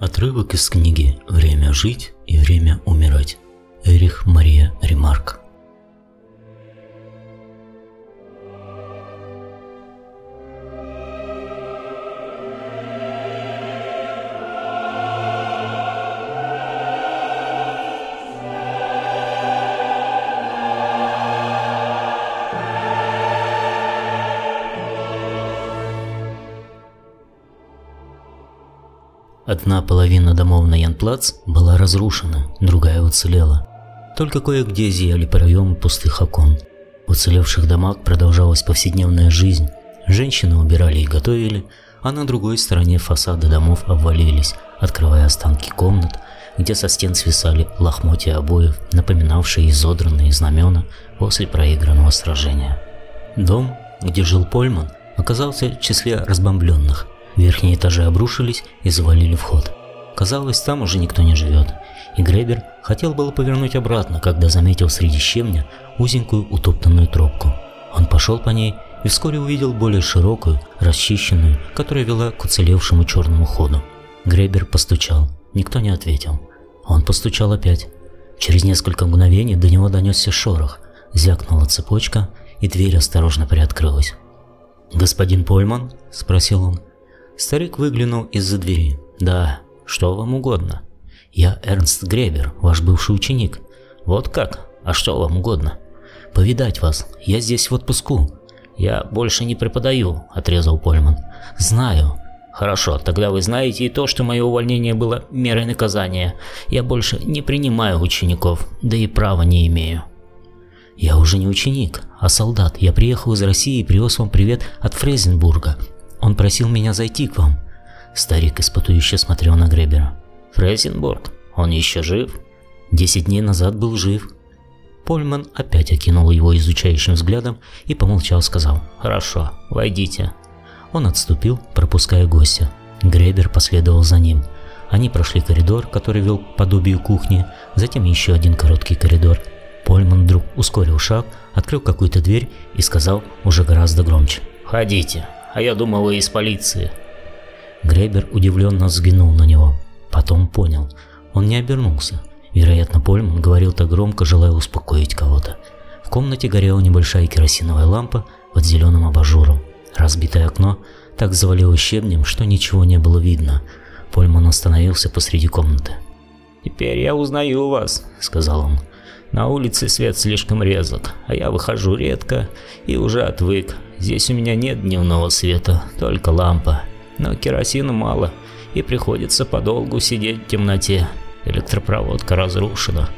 Отрывок из книги «Время жить и время умирать». Эрих Мария Ремарк. Одна половина домов на Янплац была разрушена, другая уцелела. Только кое-где зияли проемы пустых окон. В уцелевших домах продолжалась повседневная жизнь. Женщины убирали и готовили, а на другой стороне фасады домов обвалились, открывая останки комнат, где со стен свисали лохмотья обоев, напоминавшие изодранные знамена после проигранного сражения. Дом, где жил Польман, оказался в числе разбомбленных – Верхние этажи обрушились и завалили вход. Казалось, там уже никто не живет. И Гребер хотел было повернуть обратно, когда заметил среди щебня узенькую утоптанную тропку. Он пошел по ней и вскоре увидел более широкую, расчищенную, которая вела к уцелевшему черному ходу. Гребер постучал. Никто не ответил. Он постучал опять. Через несколько мгновений до него донесся шорох. Звякнула цепочка, и дверь осторожно приоткрылась. «Господин Польман?» – спросил он. Старик выглянул из-за двери. «Да, что вам угодно?» «Я Эрнст Гребер, ваш бывший ученик». «Вот как? А что вам угодно?» «Повидать вас. Я здесь в отпуску». «Я больше не преподаю», – отрезал Польман. «Знаю». «Хорошо, тогда вы знаете и то, что мое увольнение было мерой наказания. Я больше не принимаю учеников, да и права не имею». «Я уже не ученик, а солдат. Я приехал из России и привез вам привет от Фрезенбурга. Он просил меня зайти к вам. Старик испытующе смотрел на Гребера. Фрейзенбург? Он еще жив? Десять дней назад был жив. Польман опять окинул его изучающим взглядом и помолчал, сказал «Хорошо, войдите». Он отступил, пропуская гостя. Гребер последовал за ним. Они прошли коридор, который вел к подобию кухни, затем еще один короткий коридор. Польман вдруг ускорил шаг, открыл какую-то дверь и сказал уже гораздо громче «Ходите» а я думал, вы из полиции». Гребер удивленно взглянул на него. Потом понял. Он не обернулся. Вероятно, Польман говорил так громко, желая успокоить кого-то. В комнате горела небольшая керосиновая лампа под зеленым абажуром. Разбитое окно так завалило щебнем, что ничего не было видно. Польман остановился посреди комнаты. «Теперь я узнаю вас», — сказал он. «На улице свет слишком резок, а я выхожу редко и уже отвык. Здесь у меня нет дневного света, только лампа. Но керосина мало, и приходится подолгу сидеть в темноте. Электропроводка разрушена.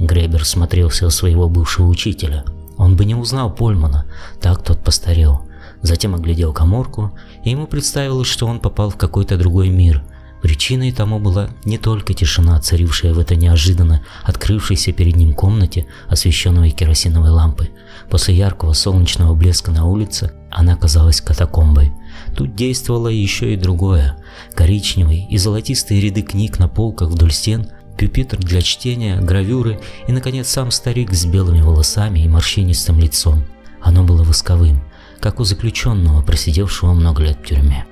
Гребер смотрелся у своего бывшего учителя. Он бы не узнал Польмана, так тот постарел. Затем оглядел коморку, и ему представилось, что он попал в какой-то другой мир. Причиной тому была не только тишина, царившая в этой неожиданно открывшейся перед ним комнате, освещенной керосиновой лампой. После яркого солнечного блеска на улице она казалась катакомбой. Тут действовало еще и другое. Коричневые и золотистые ряды книг на полках вдоль стен – пюпитр для чтения, гравюры и, наконец, сам старик с белыми волосами и морщинистым лицом. Оно было восковым, как у заключенного, просидевшего много лет в тюрьме.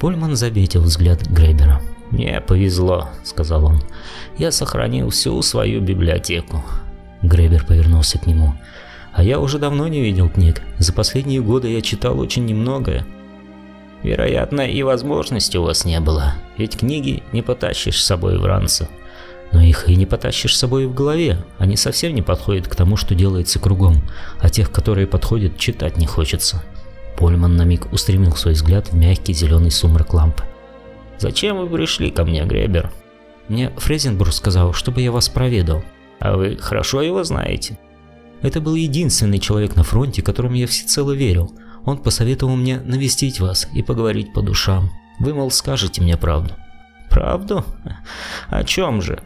Польман заметил взгляд Гребера. «Мне повезло», — сказал он. «Я сохранил всю свою библиотеку». Гребер повернулся к нему. «А я уже давно не видел книг. За последние годы я читал очень немногое. Вероятно, и возможности у вас не было, ведь книги не потащишь с собой в ранцу. Но их и не потащишь с собой в голове. Они совсем не подходят к тому, что делается кругом, а тех, которые подходят, читать не хочется. Польман на миг устремил свой взгляд в мягкий зеленый сумрак лампы. «Зачем вы пришли ко мне, Гребер?» «Мне Фрезенбург сказал, чтобы я вас проведал». «А вы хорошо его знаете?» Это был единственный человек на фронте, которому я всецело верил. Он посоветовал мне навестить вас и поговорить по душам. Вы, мол, скажете мне правду». «Правду? О чем же?»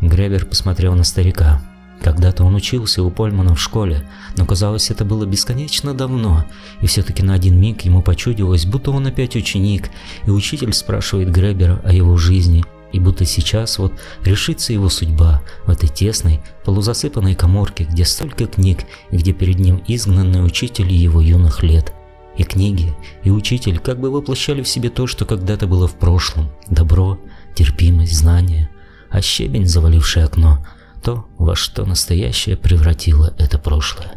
Гребер посмотрел на старика. Когда-то он учился у Польмана в школе, но казалось, это было бесконечно давно, и все-таки на один миг ему почудилось, будто он опять ученик, и учитель спрашивает Гребера о его жизни, и будто сейчас вот решится его судьба в этой тесной, полузасыпанной коморке, где столько книг, и где перед ним изгнанный учитель его юных лет. И книги, и учитель как бы воплощали в себе то, что когда-то было в прошлом – добро, терпимость, знание, а щебень, заваливший окно – то, во что настоящее превратило это прошлое.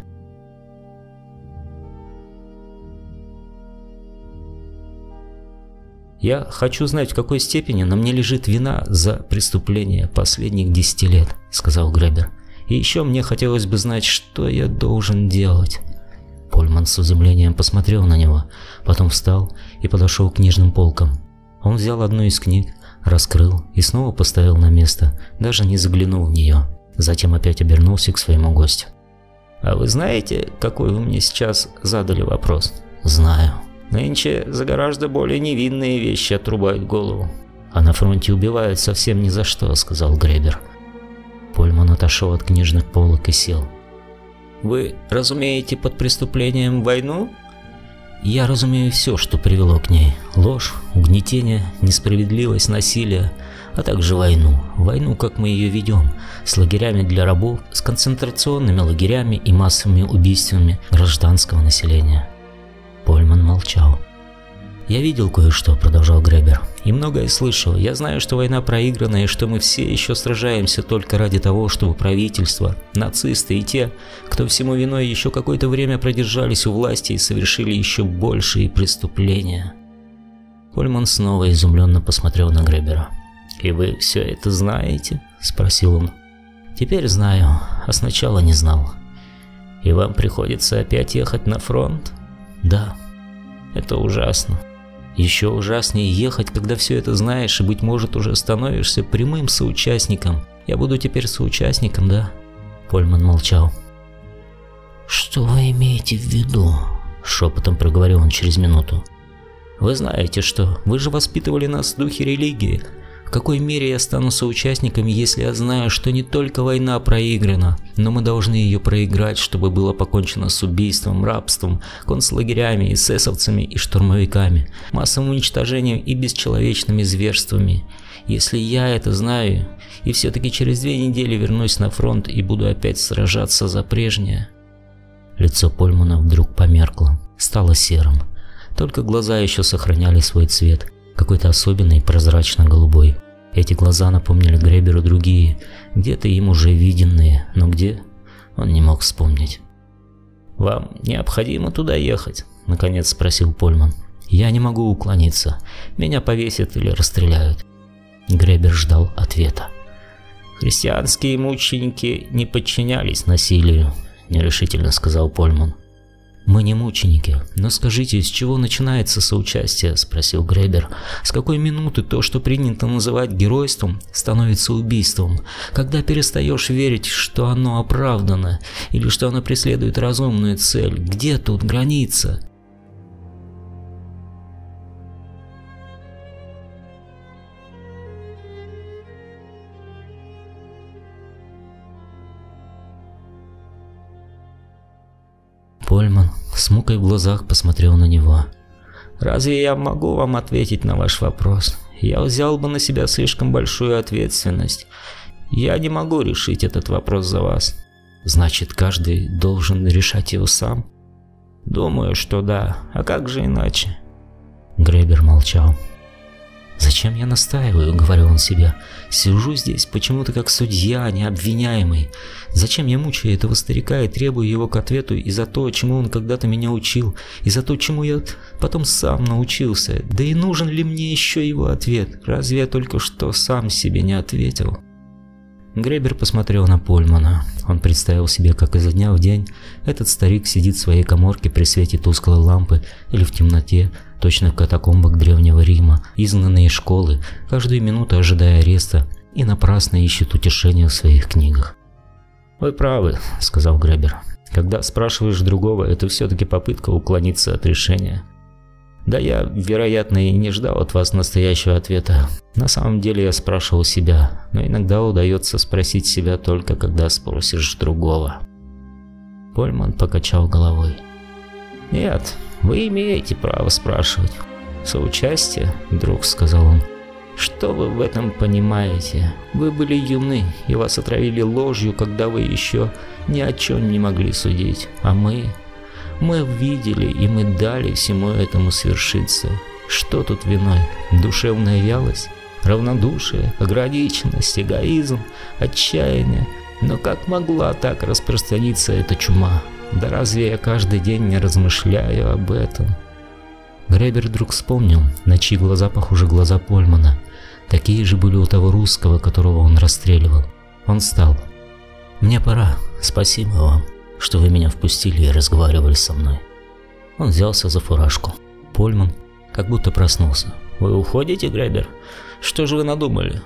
«Я хочу знать, в какой степени на мне лежит вина за преступление последних десяти лет», — сказал Гребер. «И еще мне хотелось бы знать, что я должен делать». Польман с изумлением посмотрел на него, потом встал и подошел к книжным полкам. Он взял одну из книг, раскрыл и снова поставил на место, даже не заглянул в нее. Затем опять обернулся к своему гостю. «А вы знаете, какой вы мне сейчас задали вопрос?» «Знаю». «Нынче за гораздо более невинные вещи отрубают голову». «А на фронте убивают совсем ни за что», — сказал Гребер. Польман отошел от книжных полок и сел. «Вы разумеете под преступлением войну?» «Я разумею все, что привело к ней. Ложь, угнетение, несправедливость, насилие, а также войну. Войну, как мы ее ведем, с лагерями для рабов, с концентрационными лагерями и массовыми убийствами гражданского населения. Польман молчал. «Я видел кое-что», — продолжал Гребер, — «и многое слышал. Я знаю, что война проиграна и что мы все еще сражаемся только ради того, чтобы правительство, нацисты и те, кто всему виной еще какое-то время продержались у власти и совершили еще большие преступления». Польман снова изумленно посмотрел на Гребера. «И вы все это знаете?» – спросил он. «Теперь знаю, а сначала не знал». «И вам приходится опять ехать на фронт?» «Да». «Это ужасно». «Еще ужаснее ехать, когда все это знаешь и, быть может, уже становишься прямым соучастником. Я буду теперь соучастником, да?» Польман молчал. «Что вы имеете в виду?» – шепотом проговорил он через минуту. «Вы знаете что, вы же воспитывали нас в духе религии, какой мере я стану соучастником, если я знаю, что не только война проиграна, но мы должны ее проиграть, чтобы было покончено с убийством, рабством, концлагерями, эсэсовцами и штурмовиками, массовым уничтожением и бесчеловечными зверствами. Если я это знаю, и все-таки через две недели вернусь на фронт и буду опять сражаться за прежнее. Лицо Польмана вдруг померкло, стало серым. Только глаза еще сохраняли свой цвет, какой-то особенный прозрачно-голубой. Эти глаза напомнили Греберу другие, где-то им уже виденные, но где, он не мог вспомнить. «Вам необходимо туда ехать?» – наконец спросил Польман. «Я не могу уклониться. Меня повесят или расстреляют». Гребер ждал ответа. «Христианские мученики не подчинялись насилию», – нерешительно сказал Польман. «Мы не мученики, но скажите, с чего начинается соучастие?» – спросил Гребер. «С какой минуты то, что принято называть геройством, становится убийством? Когда перестаешь верить, что оно оправдано, или что оно преследует разумную цель? Где тут граница?» С мукой в глазах посмотрел на него. «Разве я могу вам ответить на ваш вопрос? Я взял бы на себя слишком большую ответственность. Я не могу решить этот вопрос за вас». «Значит, каждый должен решать его сам?» «Думаю, что да. А как же иначе?» Гребер молчал. «Зачем я настаиваю?» — говорил он себе. «Сижу здесь почему-то как судья, не обвиняемый. Зачем я мучаю этого старика и требую его к ответу и за то, чему он когда-то меня учил, и за то, чему я потом сам научился? Да и нужен ли мне еще его ответ? Разве я только что сам себе не ответил?» Гребер посмотрел на Польмана. Он представил себе, как изо дня в день этот старик сидит в своей коморке при свете тусклой лампы или в темноте, точно катакомбах Древнего Рима, изгнанные из школы, каждую минуту ожидая ареста и напрасно ищет утешения в своих книгах. «Вы правы», — сказал Гребер. Когда спрашиваешь другого, это все-таки попытка уклониться от решения. Да я, вероятно, и не ждал от вас настоящего ответа. На самом деле я спрашивал себя, но иногда удается спросить себя только когда спросишь другого. Польман покачал головой. «Нет, вы имеете право спрашивать. Соучастие, вдруг сказал он. Что вы в этом понимаете? Вы были юны, и вас отравили ложью, когда вы еще ни о чем не могли судить. А мы... Мы видели, и мы дали всему этому свершиться. Что тут виной? Душевная вялость? Равнодушие, ограниченность, эгоизм, отчаяние. Но как могла так распространиться эта чума? Да разве я каждый день не размышляю об этом? Гребер вдруг вспомнил, на чьи глаза похожи глаза Польмана. Такие же были у того русского, которого он расстреливал. Он встал. «Мне пора. Спасибо вам, что вы меня впустили и разговаривали со мной». Он взялся за фуражку. Польман как будто проснулся. «Вы уходите, Гребер? Что же вы надумали?»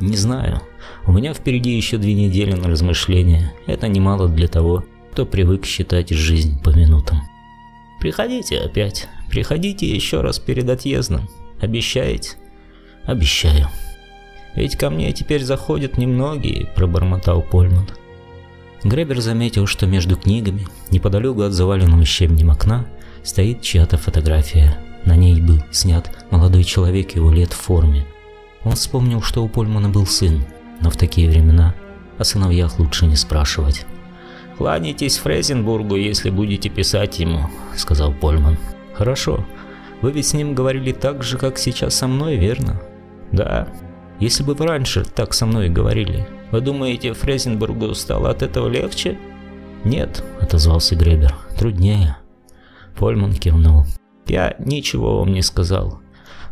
«Не знаю. У меня впереди еще две недели на размышления. Это немало для того, кто привык считать жизнь по минутам». «Приходите опять. Приходите еще раз перед отъездом. Обещаете? Обещаю. Ведь ко мне теперь заходят немногие, пробормотал Польман. Гребер заметил, что между книгами, неподалеку от заваленного щебнем окна, стоит чья-то фотография. На ней был снят молодой человек его лет в форме. Он вспомнил, что у Польмана был сын, но в такие времена о сыновьях лучше не спрашивать. «Кланяйтесь Фрезенбургу, если будете писать ему», — сказал Польман. Хорошо. Вы ведь с ним говорили так же, как сейчас со мной, верно? Да. Если бы вы раньше так со мной говорили, вы думаете, Фрезенбургу стало от этого легче? Нет, отозвался Гребер. Труднее. Польман кивнул. Я ничего вам не сказал.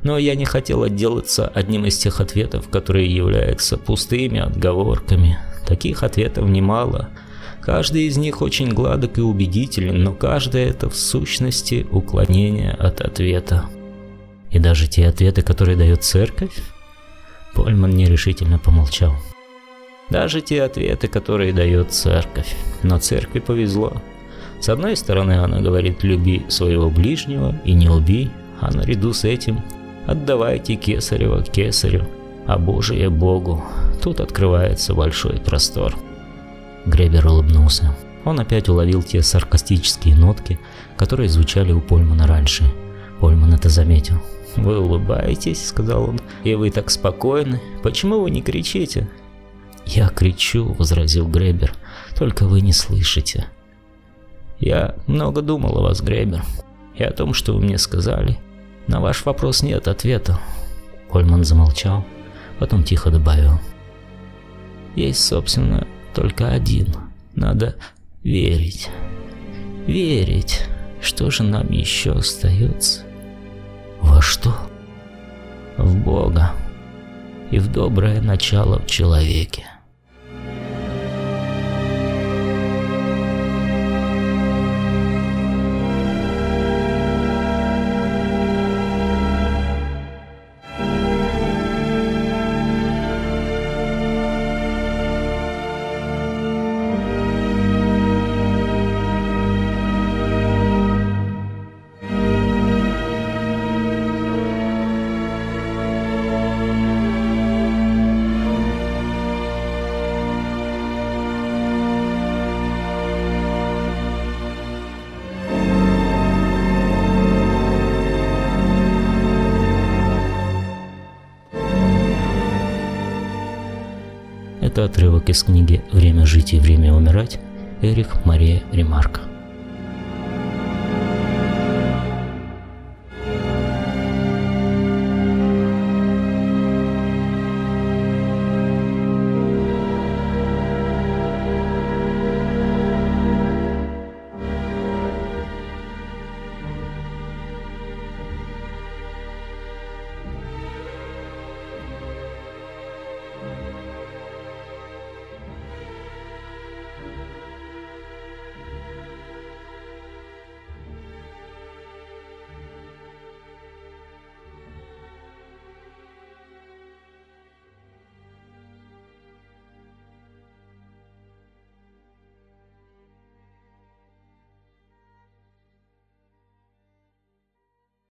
Но я не хотел отделаться одним из тех ответов, которые являются пустыми отговорками. Таких ответов немало. Каждый из них очень гладок и убедителен, но каждое это в сущности уклонение от ответа. И даже те ответы, которые дает церковь? Польман нерешительно помолчал. Даже те ответы, которые дает церковь. Но церкви повезло. С одной стороны, она говорит «люби своего ближнего и не убей», а наряду с этим «отдавайте кесарева кесарю, а Божие Богу». Тут открывается большой простор. Гребер улыбнулся. Он опять уловил те саркастические нотки, которые звучали у Польмана раньше. Польман это заметил. «Вы улыбаетесь», — сказал он, — «и вы так спокойны. Почему вы не кричите?» «Я кричу», — возразил Гребер, — «только вы не слышите». «Я много думал о вас, Гребер, и о том, что вы мне сказали. На ваш вопрос нет ответа». Польман замолчал, потом тихо добавил. «Есть, собственно, только один. Надо верить. Верить. Что же нам еще остается? Во что? В Бога и в доброе начало в человеке. Это отрывок из книги «Время жить и время умирать» Эрих Мария Ремарк.